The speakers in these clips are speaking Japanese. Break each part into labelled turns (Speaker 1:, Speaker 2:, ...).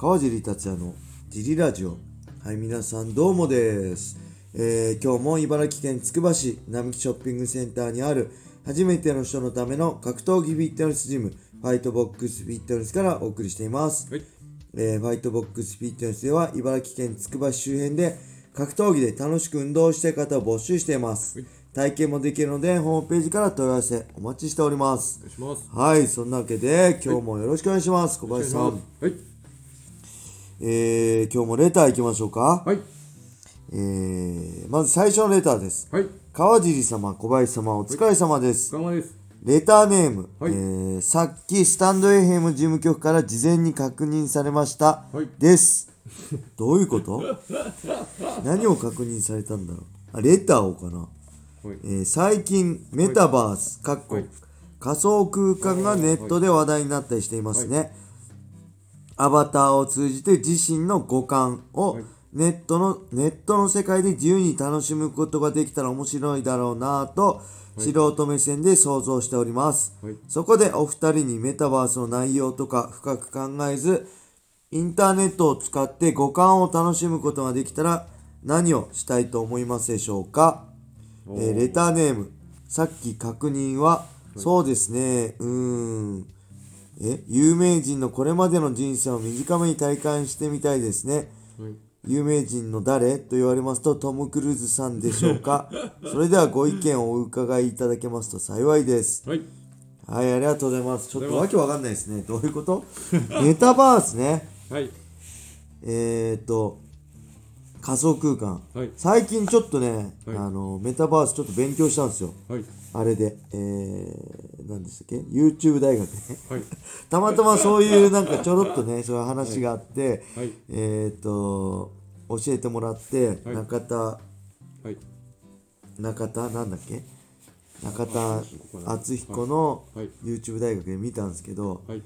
Speaker 1: 川尻達也のジリラジオ。はい皆さんどうもです、えー今日も茨城県つくば市並木ショッピングセンターにある初めての人のための格闘技フィットネスジムファイトボックスフィットネスからお送りしています、
Speaker 2: はい。
Speaker 1: えーファイトボックスフィットネスでは茨城県つくば市周辺で格闘技で楽しく運動したい方を募集しています。
Speaker 2: はい。
Speaker 1: 体験もできるのでホームページから問い合わせお待ちしております。
Speaker 2: お願いします。
Speaker 1: はいそんなわけで今日もよろしくお願いします。小林さん。
Speaker 2: はい
Speaker 1: えー、今日もレター行きましょうか、
Speaker 2: はい。
Speaker 1: えー、まず最初のレターです。
Speaker 2: はい。
Speaker 1: 川尻様小林様お疲れ様です、
Speaker 2: お疲れ様です。
Speaker 1: レターネーム、
Speaker 2: はい。
Speaker 1: えーさっきスタンド FM 事務局から事前に確認されました、
Speaker 2: はい。
Speaker 1: です。どういうこと？何を確認されたんだろう？あレターをかな、
Speaker 2: はい。
Speaker 1: えー最近メタバース、かっこ
Speaker 2: はい。
Speaker 1: 仮想空間がネットで話題になったりしていますね、アバターを通じて自身の五感を
Speaker 2: はい。
Speaker 1: ネットの、ネットの世界で自由に楽しむことができたら面白いだろうなぁと、素人目線で想像しております、
Speaker 2: はい。
Speaker 1: そこでお二人にメタバースの内容とか深く考えずインターネットを使って五感を楽しむことができたら何をしたいと思いますでしょうか、えーレターネーム。さっき確認は、そうですね。うーんえ有名人のこれまでの人生を短めに体感してみたいですね。
Speaker 2: はい。
Speaker 1: 有名人の誰と言われますとトム・クルーズさんでしょうか？それではご意見をお伺いいただけますと幸いです。
Speaker 2: はい。
Speaker 1: はいありがとうございます。ちょっとわけわかんないですね。どういうこと？メタバースね。
Speaker 2: はい。
Speaker 1: えー、っと仮想空間、
Speaker 2: はい。
Speaker 1: 最近ちょっとね、
Speaker 2: はい。
Speaker 1: あのメタバースちょっと勉強したんですよ。
Speaker 2: はい。
Speaker 1: あれで。えー、何でしたっけ？YouTube 大学ね。
Speaker 2: はい。
Speaker 1: たまたまそういうなんかちょろっとね そういう話があって、
Speaker 2: はい。
Speaker 1: えー、っと教えてもらって、
Speaker 2: はい。
Speaker 1: 中田
Speaker 2: はい。
Speaker 1: 中田なんだっけ？中田敦彦の
Speaker 2: はい。
Speaker 1: YouTube 大学で見たんですけど、
Speaker 2: はい。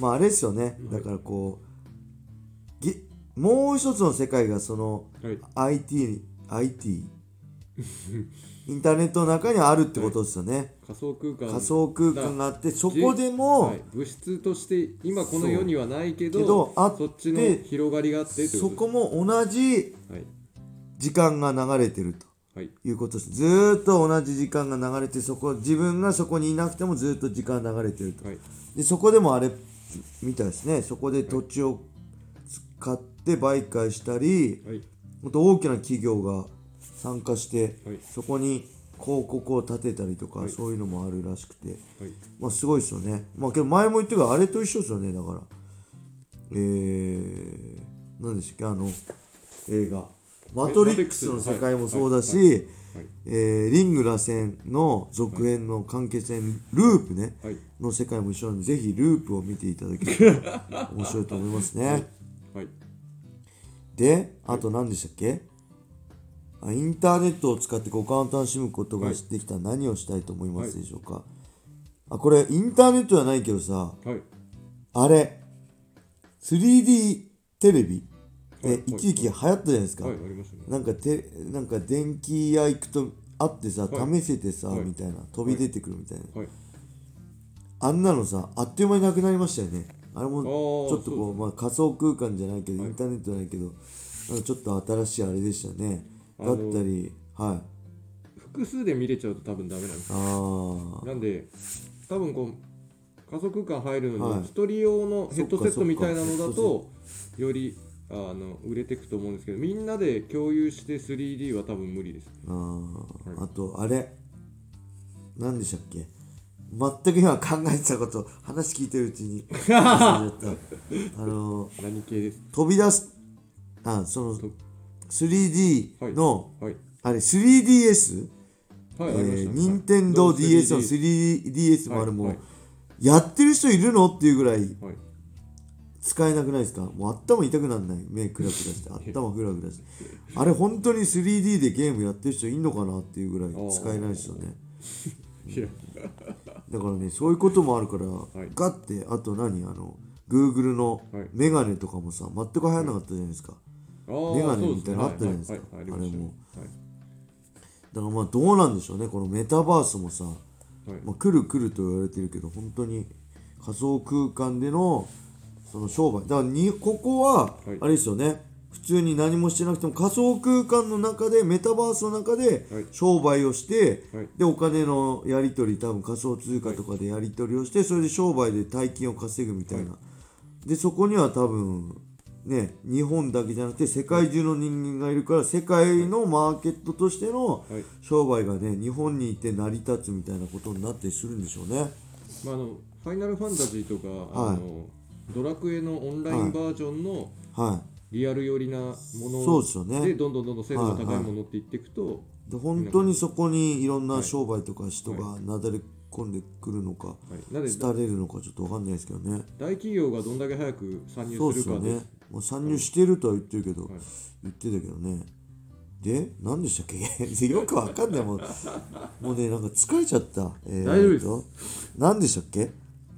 Speaker 1: まああれですよね。だからこうぎもう一つの世界がその
Speaker 2: はい。
Speaker 1: IT に IT インターネットの中にあるってことですよね、
Speaker 2: 仮想空間
Speaker 1: 仮想空間があってそこでも、
Speaker 2: はい、物質として今この世にはないけど
Speaker 1: あ
Speaker 2: そっちの広がりがあって
Speaker 1: そ
Speaker 2: こ
Speaker 1: も同じ
Speaker 2: はい。
Speaker 1: 時間が流れてると
Speaker 2: はい。
Speaker 1: いうことです。ずーっと同じ時間が流れてそこ自分がそこにいなくてもずーっと時間流れてると。
Speaker 2: はい。
Speaker 1: でそこでもあれみたいですね。そこで土地を使って売買したり
Speaker 2: はい。
Speaker 1: もっと大きな企業が参加して、
Speaker 2: はい。
Speaker 1: そこに広告を立てたりとか、
Speaker 2: はい。
Speaker 1: そういうのもあるらしくて。
Speaker 2: はい。
Speaker 1: まあすごいですよね。まあけど前も言ったけどあれと一緒ですよねだから。えー、何でしたっけあの映画「マトリックス」の世界もそうだし、えーリング螺旋の続編の完結編ループね、
Speaker 2: はい。
Speaker 1: の世界も一緒なんでぜひループを見ていただければ 面白いと思いますね。
Speaker 2: はい。
Speaker 1: であと何でしたっけ？あインターネットを使って五感を楽しむことができたら何をしたいと思いますでしょうか、あこれインターネットじゃないけどさ
Speaker 2: はい。
Speaker 1: あれ 3D テレビ？え、
Speaker 2: はい。
Speaker 1: 一時期流行ったじゃないですか、
Speaker 2: ね。
Speaker 1: なんかてなんか電気屋行くとあってさ、
Speaker 2: はい。
Speaker 1: 試せてさ、
Speaker 2: はい。
Speaker 1: みたいな飛び出てくるみたいな、
Speaker 2: はい。
Speaker 1: あんなのさあっという間になくなりましたよね。あれも
Speaker 2: ー
Speaker 1: ちょっとこうまあ、仮想空間じゃないけど、
Speaker 2: はい。
Speaker 1: インターネットじゃないけどなんかちょっと新しいあれでしたねだったりはい。
Speaker 2: 複数で見れちゃうと多分ダメなんです
Speaker 1: ああ
Speaker 2: なんで多分こう仮想空間入るの
Speaker 1: はい。
Speaker 2: に一人用のヘッドセットみたいなのだとよりあの売れていくと思うんですけどみんなで共有して 3D は多分無理です。
Speaker 1: あー、あとあれ。何でしたっけ？全く今考えてたこと話聞いてるうちに。あの
Speaker 2: 何系です？
Speaker 1: 飛び出すあその
Speaker 2: と
Speaker 1: 3D の、
Speaker 2: はい。
Speaker 1: あれ 3DS
Speaker 2: はい、
Speaker 1: えー、任天堂 DS の 3DS もあるもう、やってる人いるの？っていうぐらい
Speaker 2: はい。
Speaker 1: 使えなくないですか？もう頭痛くなんない。目クラクラして。頭グラグラして。あれ本当に 3D でゲームやってる人いんのかな？っていうぐらい使えないですよね。だからねそういうこともあるから、
Speaker 2: い。
Speaker 1: ガッてあと何？あの Google の
Speaker 2: はい。
Speaker 1: メガネとかもさ全く流行らなかったじゃないですか、
Speaker 2: あー
Speaker 1: メガネみたいなのあったじゃないですか。
Speaker 2: ありましたね。
Speaker 1: だからまあどうなんでしょうね。このメタバースもさ、まあ、来る来ると言われてるけど本当に仮想空間でのその商売。だからにここは
Speaker 2: はい。
Speaker 1: あれですよね、普通に何もしてなくても仮想空間の中でメタバースの中で
Speaker 2: はい。
Speaker 1: 商売をして、
Speaker 2: はい。
Speaker 1: でお金のやり取り多分仮想通貨とかでやり取りをしてそれで商売で大金を稼ぐみたいな、でそこには多分ね日本だけじゃなくて世界中の人間がいるから世界のマーケットとしての
Speaker 2: はい。
Speaker 1: 商売がね日本にいて成り立つみたいなことになったりするんでしょうね。
Speaker 2: まあ、あのファイナルファンタジーとか、
Speaker 1: はい。
Speaker 2: あのドラクエのオンラインバージョンの
Speaker 1: はい。
Speaker 2: リアル寄りなもの
Speaker 1: そうですよね。
Speaker 2: でどんどんどんどん精度が高いものっていっていくと、
Speaker 1: で本当にそこにいろんな
Speaker 2: はい。
Speaker 1: 商売とか人がなだれ込んでくるのか、
Speaker 2: はい、なので
Speaker 1: 廃れるのかちょっとわかんないですけどね。
Speaker 2: 大企業がどんだけ早く参入
Speaker 1: そうです
Speaker 2: るかで
Speaker 1: ね。もう参入してるとは言ってるけど、
Speaker 2: はい。
Speaker 1: 言ってたけどね。で何でしたっけ？よくわかんない。もうもうねなんか疲れちゃった、えー
Speaker 2: 大丈夫です。
Speaker 1: と何でしたっけ？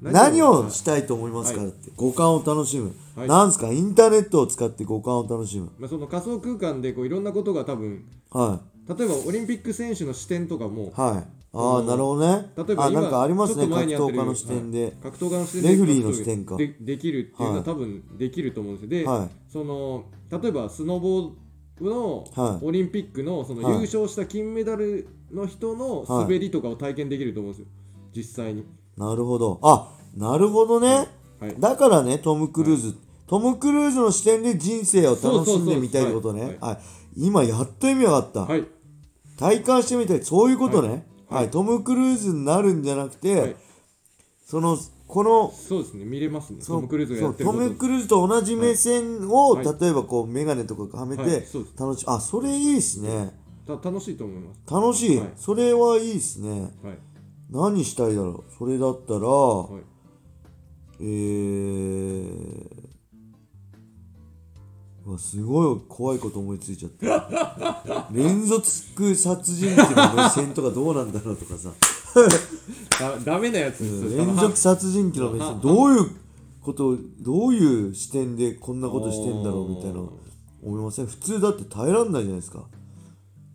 Speaker 2: 何
Speaker 1: 何
Speaker 2: を
Speaker 1: をしたいと思いますか、
Speaker 2: はい。
Speaker 1: って。五感を楽しむ、
Speaker 2: はい。
Speaker 1: なんすか？インターネットを使って五感を楽しむ。
Speaker 2: まあ、その仮想空間でこういろんなことが多分
Speaker 1: は
Speaker 2: 例えばオリンピック選手の視点とかも
Speaker 1: いはいああなるほどね。
Speaker 2: 例えば今
Speaker 1: あなんかありますね格闘家の視点で、
Speaker 2: はい。格闘家の視点で
Speaker 1: レフリーの視点か。
Speaker 2: でできるっていうの
Speaker 1: は
Speaker 2: はい。多分できると思うんですよ。で、
Speaker 1: はい。
Speaker 2: その例えばスノボーの
Speaker 1: はい。
Speaker 2: オリンピックのその
Speaker 1: はい。
Speaker 2: 優勝した金メダルの人の滑りとかを体験できると思うんですよ。実際に。
Speaker 1: なるほど。あなるほどね、
Speaker 2: はい。
Speaker 1: だからねトム・クルーズ、トム・クルーズの視点で人生を楽しんでみたいってことね。はい。今やっと意味わかった、
Speaker 2: はい。
Speaker 1: 体感してみたい。そういうことねはい、
Speaker 2: はい
Speaker 1: トム・クルーズになるんじゃなくて、
Speaker 2: はい。
Speaker 1: そのこの
Speaker 2: そうですね見れますね。トム・クルーズが
Speaker 1: ト
Speaker 2: やってること。
Speaker 1: ム・クルーズと同じ目線を、
Speaker 2: はい。
Speaker 1: 例えばこう眼鏡とかはめて、
Speaker 2: はい
Speaker 1: 楽しあそれいいっすね。
Speaker 2: た楽しいと思います。
Speaker 1: 楽しい、
Speaker 2: はい。
Speaker 1: それはいいっすね。
Speaker 2: はい。
Speaker 1: 何したいだろう。それだったら、
Speaker 2: はい。
Speaker 1: えー、うわすごい怖いこと思いついちゃった。連続殺人鬼の目線とかどうなんだろうとかさ。
Speaker 2: だダメなやつですよ。
Speaker 1: 連続殺人鬼の目線。どういうことをどういう視点でこんなことしてんだろうみたいな思いません？普通だって耐えらんないじゃないですか。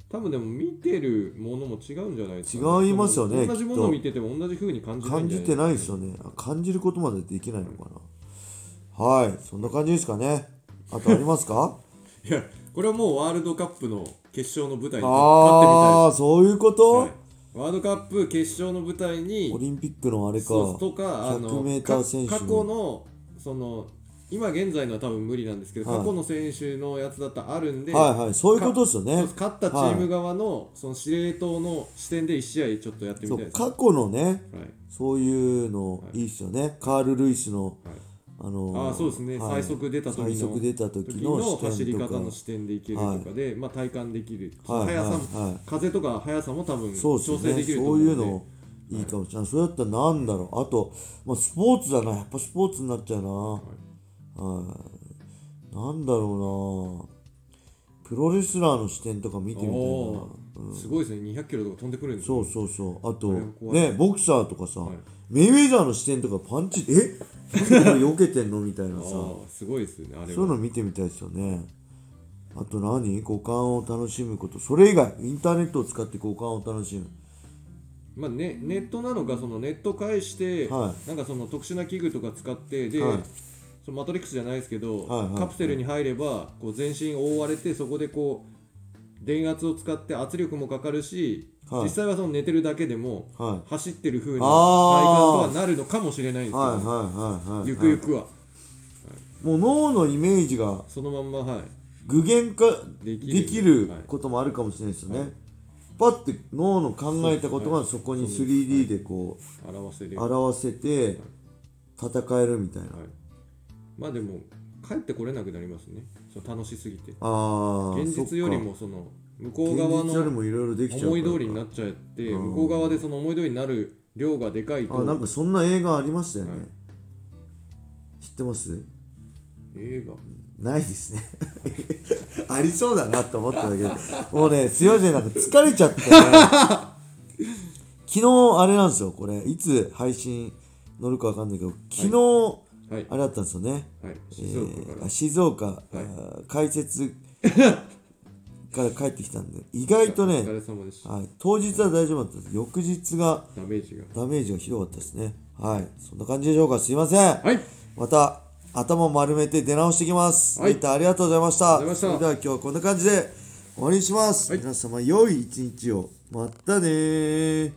Speaker 2: 多分でも見てるものも違うんじゃないですか、
Speaker 1: 違いますよね
Speaker 2: 同じものを見てても同じ風に感じないんじゃない
Speaker 1: 感じてないですよね。あ感じることまでできないのかな。はい。そんな感じですかねあとありますか？
Speaker 2: いやこれはもうワールドカップの決勝の舞台に
Speaker 1: ああそういうこと、
Speaker 2: 勝ってみたいです、はい、ワールドカップ決勝の舞台に
Speaker 1: オリンピックのあれか。
Speaker 2: とかあの
Speaker 1: 100m 選手
Speaker 2: 過去のその今現在のは多分無理なんですけど、
Speaker 1: はい。
Speaker 2: 過去の選手のやつだったらあるんで、
Speaker 1: はいはいそういうことですよね。
Speaker 2: 勝ったチーム側の,、その司令塔の視点で1試合ちょっとやってみたいです。
Speaker 1: 過去のね
Speaker 2: はい。
Speaker 1: そういうのいいっすよね、カール・ルイスの
Speaker 2: はい
Speaker 1: あの
Speaker 2: あーそうですね、
Speaker 1: はい。
Speaker 2: 最速出た時の
Speaker 1: 最速出た時
Speaker 2: 時
Speaker 1: の
Speaker 2: の走り方の視点でいけるとかで、まあ、体感できる、
Speaker 1: はい。
Speaker 2: 速さ風とか速さも多分調整で
Speaker 1: ね。そ
Speaker 2: きると思うんで。
Speaker 1: ういうのいいかもしれない、それだったらなんだろう。あと、まあ、スポーツだな。やっぱスポーツになっちゃうな、はい。なんだろうな。プロレスラーの視点とか見てみたいな
Speaker 2: すごいですね。200キロとか飛んでくるんです
Speaker 1: そうそうそう。あとねボクサーとかさ、
Speaker 2: はい。
Speaker 1: メイウェザーの視点とかパンチえ？なんでこれ避けてんの？みたいなさ。
Speaker 2: すごいですよねあれ
Speaker 1: そういうの
Speaker 2: は
Speaker 1: 見てみたいですよね。あと何？五感を楽しむこと。それ以外インターネットを使って五感を楽しむ。
Speaker 2: まあね、ネットなのかそのネット返して、
Speaker 1: は
Speaker 2: なんかその特殊な器具とか使ってで、
Speaker 1: はい。
Speaker 2: そのマトリックスじゃないですけど、
Speaker 1: はいはい。
Speaker 2: カプセルに入ればこう全身覆われてそこでこう電圧を使って圧力もかかるし、
Speaker 1: はい。
Speaker 2: 実際はその寝てるだけでも
Speaker 1: はい。
Speaker 2: 走ってる風な体
Speaker 1: あー。
Speaker 2: 感とはなるのかもしれないんですけど、
Speaker 1: はいはいはいはい。
Speaker 2: ゆくゆくは。
Speaker 1: もう脳のイメージが
Speaker 2: そのまんまはい。
Speaker 1: 具現化
Speaker 2: できる。
Speaker 1: できる
Speaker 2: はい。
Speaker 1: こともあるかもしれないですよね、
Speaker 2: はい。
Speaker 1: パッて脳の考えたことがそこに 3D でこ
Speaker 2: 表せる
Speaker 1: う表せて戦えるみたいな、
Speaker 2: はい、まあでも帰ってこれなくなりますね。その楽しすぎて。
Speaker 1: ああ
Speaker 2: 現実よりもその向こう側の思い通りになっちゃって
Speaker 1: うん。
Speaker 2: 向こう側でその思い通りになる量がでかいと。
Speaker 1: あなんかそんな映画ありましたよね、
Speaker 2: はい。
Speaker 1: 知ってます？
Speaker 2: 映画？
Speaker 1: ないですね。ありそうだなと思ったんだけどもうねすいませんなんか疲れちゃってね。昨日あれなんですよこれ。いつ配信乗るかわかんないけど昨日、
Speaker 2: はい
Speaker 1: あれだったんですよね。
Speaker 2: はい。
Speaker 1: え
Speaker 2: 静岡から、
Speaker 1: ーあ静岡、
Speaker 2: はい。
Speaker 1: 解説 から帰ってきたんで意外と
Speaker 2: お
Speaker 1: ねはい、当日は大丈夫だったんです。翌日が
Speaker 2: ダメージが。
Speaker 1: ダメージがひどかったですね。はい。そんな感じでしょうか。すいません。
Speaker 2: はい。
Speaker 1: また頭丸めて出直してきます。
Speaker 2: はい。ありがとうございました。
Speaker 1: それでは今日はこんな感じで終わりにします。
Speaker 2: はい。
Speaker 1: 皆様良い一日を。またねー。